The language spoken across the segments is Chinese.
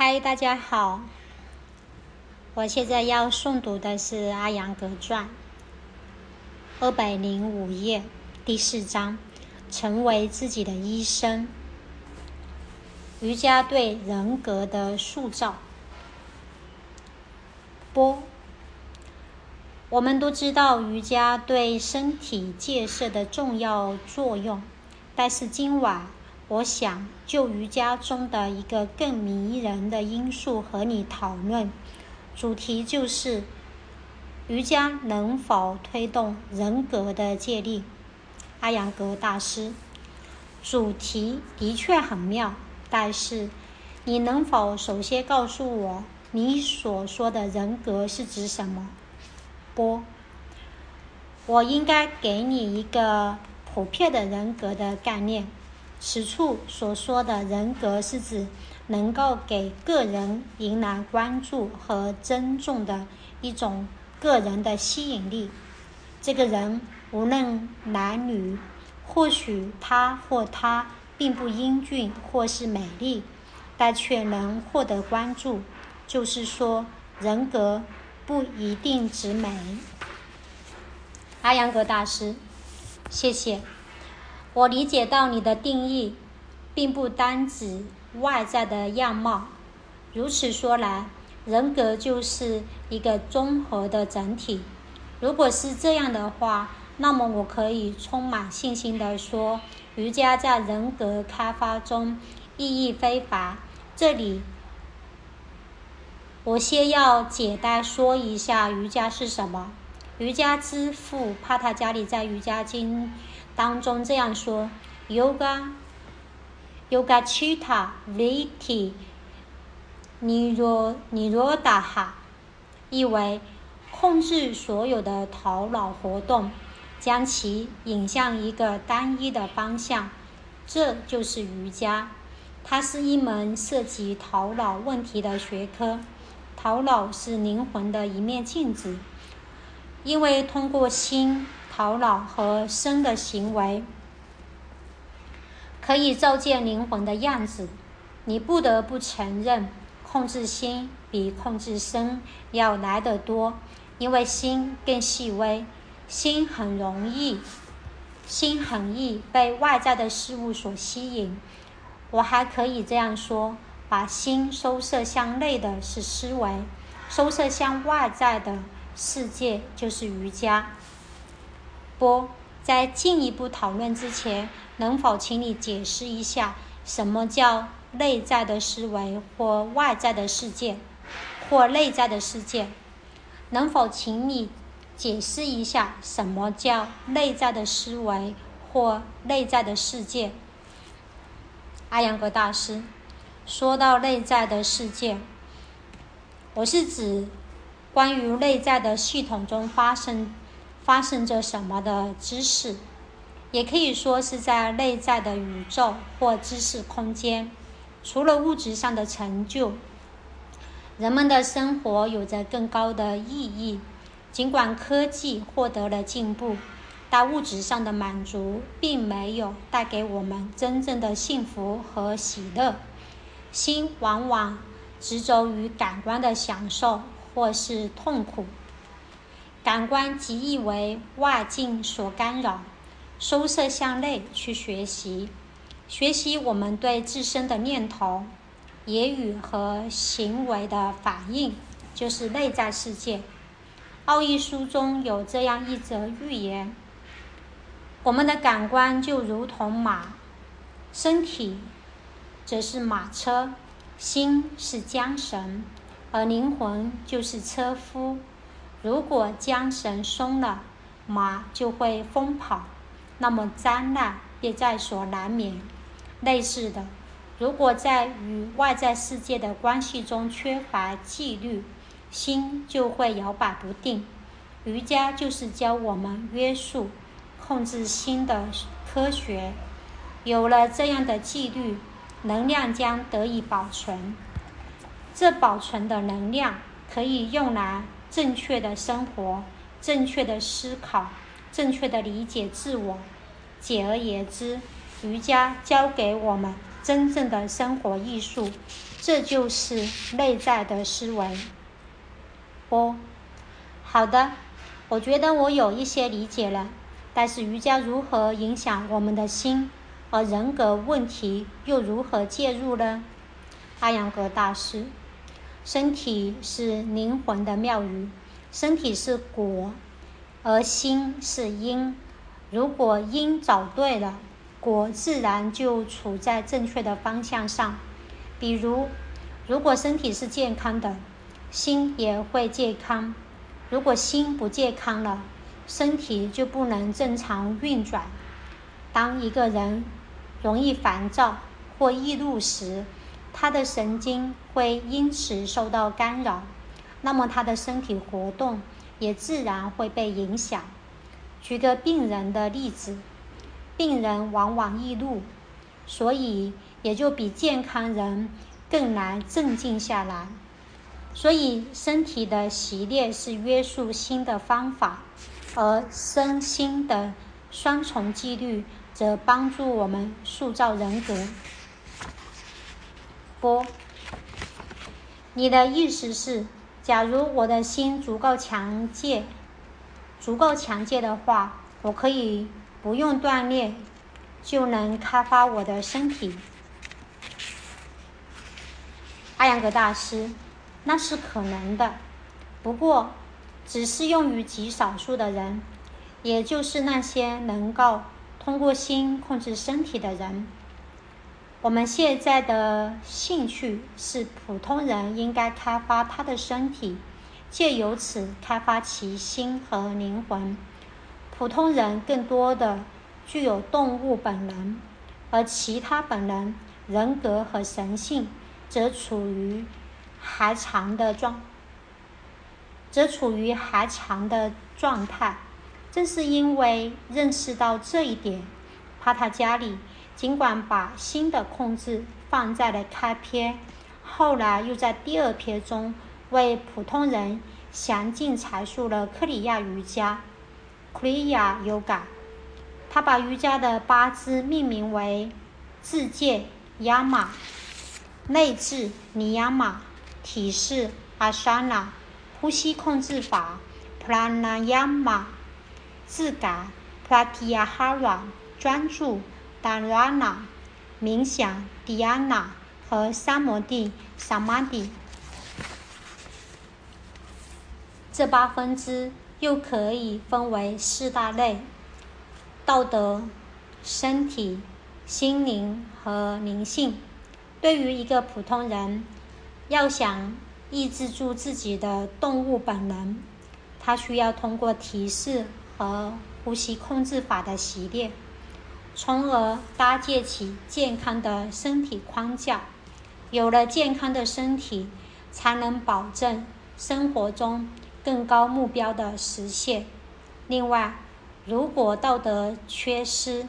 嗨，大家好，我现在要诵读的是《阿扬格传》二百零五页第四章：成为自己的医生。瑜伽对人格的塑造。波，我们都知道瑜伽对身体建设的重要作用，但是今晚。我想就瑜伽中的一个更迷人的因素和你讨论，主题就是瑜伽能否推动人格的建立。阿扬格大师，主题的确很妙，但是你能否首先告诉我你所说的人格是指什么？波，我应该给你一个普遍的人格的概念。此处所说的人格是指能够给个人引来关注和尊重的一种个人的吸引力。这个人无论男女，或许他或她并不英俊或是美丽，但却能获得关注。就是说，人格不一定指美。阿扬格大师，谢谢。我理解到你的定义，并不单指外在的样貌。如此说来，人格就是一个综合的整体。如果是这样的话，那么我可以充满信心地说，瑜伽在人格开发中意义非凡。这里，我先要简单说一下瑜伽是什么。瑜伽之父帕塔加里在《瑜伽经》。当中这样说：Yoga，Yoga Chitta Vritti Niro Nirodha，意为控制所有的头脑活动，将其引向一个单一的方向。这就是瑜伽。它是一门涉及头脑问题的学科。头脑是灵魂的一面镜子，因为通过心。头脑和身的行为可以照见灵魂的样子。你不得不承认，控制心比控制身要来得多，因为心更细微，心很容易，心很易被外在的事物所吸引。我还可以这样说：把心收摄向内的是思维，收摄向外在的世界就是瑜伽。波，在进一步讨论之前，能否请你解释一下什么叫内在的思维或外在的世界，或内在的世界？能否请你解释一下什么叫内在的思维或内在的世界？阿扬格大师说到内在的世界，我是指关于内在的系统中发生。发生着什么的知识，也可以说是在内在的宇宙或知识空间。除了物质上的成就，人们的生活有着更高的意义。尽管科技获得了进步，但物质上的满足并没有带给我们真正的幸福和喜乐。心往往执着于感官的享受或是痛苦。感官极易为外境所干扰，收摄向内去学习，学习我们对自身的念头、言语和行为的反应，就是内在世界。奥义书中有这样一则寓言：我们的感官就如同马，身体则是马车，心是缰绳，而灵魂就是车夫。如果缰绳松了，马就会疯跑，那么灾难便在所难免。类似的，如果在与外在世界的关系中缺乏纪律，心就会摇摆不定。瑜伽就是教我们约束、控制心的科学。有了这样的纪律，能量将得以保存。这保存的能量可以用来。正确的生活，正确的思考，正确的理解自我。简而言之，瑜伽教给我们真正的生活艺术，这就是内在的思维。哦，好的，我觉得我有一些理解了。但是瑜伽如何影响我们的心，而人格问题又如何介入呢？阿扬格大师，身体是灵魂的庙宇，身体是果，而心是因。如果因找对了，果自然就处在正确的方向上。比如，如果身体是健康的，心也会健康；如果心不健康了，身体就不能正常运转。当一个人容易烦躁或易怒时，他的神经会因此受到干扰，那么他的身体活动也自然会被影响。举个病人的例子，病人往往易怒，所以也就比健康人更难镇静下来。所以，身体的习练是约束心的方法。而身心的双重纪律，则帮助我们塑造人格。不，你的意思是，假如我的心足够强健，足够强健的话，我可以不用锻炼，就能开发我的身体。阿扬格大师，那是可能的，不过。只适用于极少数的人，也就是那些能够通过心控制身体的人。我们现在的兴趣是普通人应该开发他的身体，借由此开发其心和灵魂。普通人更多的具有动物本能，而其他本能、人格和神性则处于还长的状。则处于还强的状态。正是因为认识到这一点，帕塔加里尽管把新的控制放在了开篇，后来又在第二篇中为普通人详尽阐述了克里亚瑜伽 （Kriya Yoga）。他把瑜伽的八支命名为自戒 （Yama）、内治 （Niyama）、体式 （Asana）。呼吸控制法，Pranayama；自感，Pratyahara；专注，Dharana；冥想，Dhyana；和三摩地，Samadhi。这八分支又可以分为四大类：道德、身体、心灵和灵性。对于一个普通人，要想抑制住自己的动物本能，他需要通过提示和呼吸控制法的习练，从而搭建起健康的身体框架。有了健康的身体，才能保证生活中更高目标的实现。另外，如果道德缺失，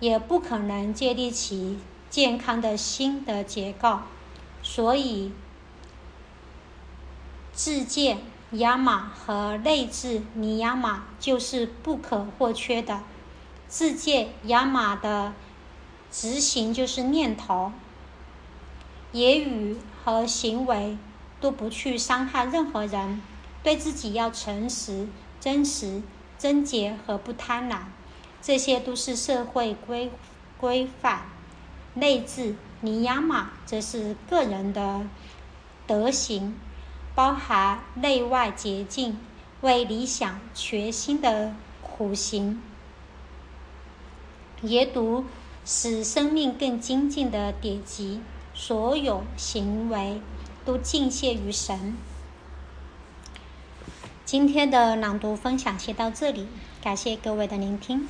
也不可能建立起健康的心的结构。所以。自建雅马和内治尼雅马就是不可或缺的。自戒雅马的执行就是念头、言语和行为都不去伤害任何人，对自己要诚实、真实、贞洁和不贪婪，这些都是社会规规范。内治尼雅马则是个人的德行。包含内外洁净、为理想全心的苦行，研读使生命更精进的典籍。所有行为都敬献于神。今天的朗读分享先到这里，感谢各位的聆听。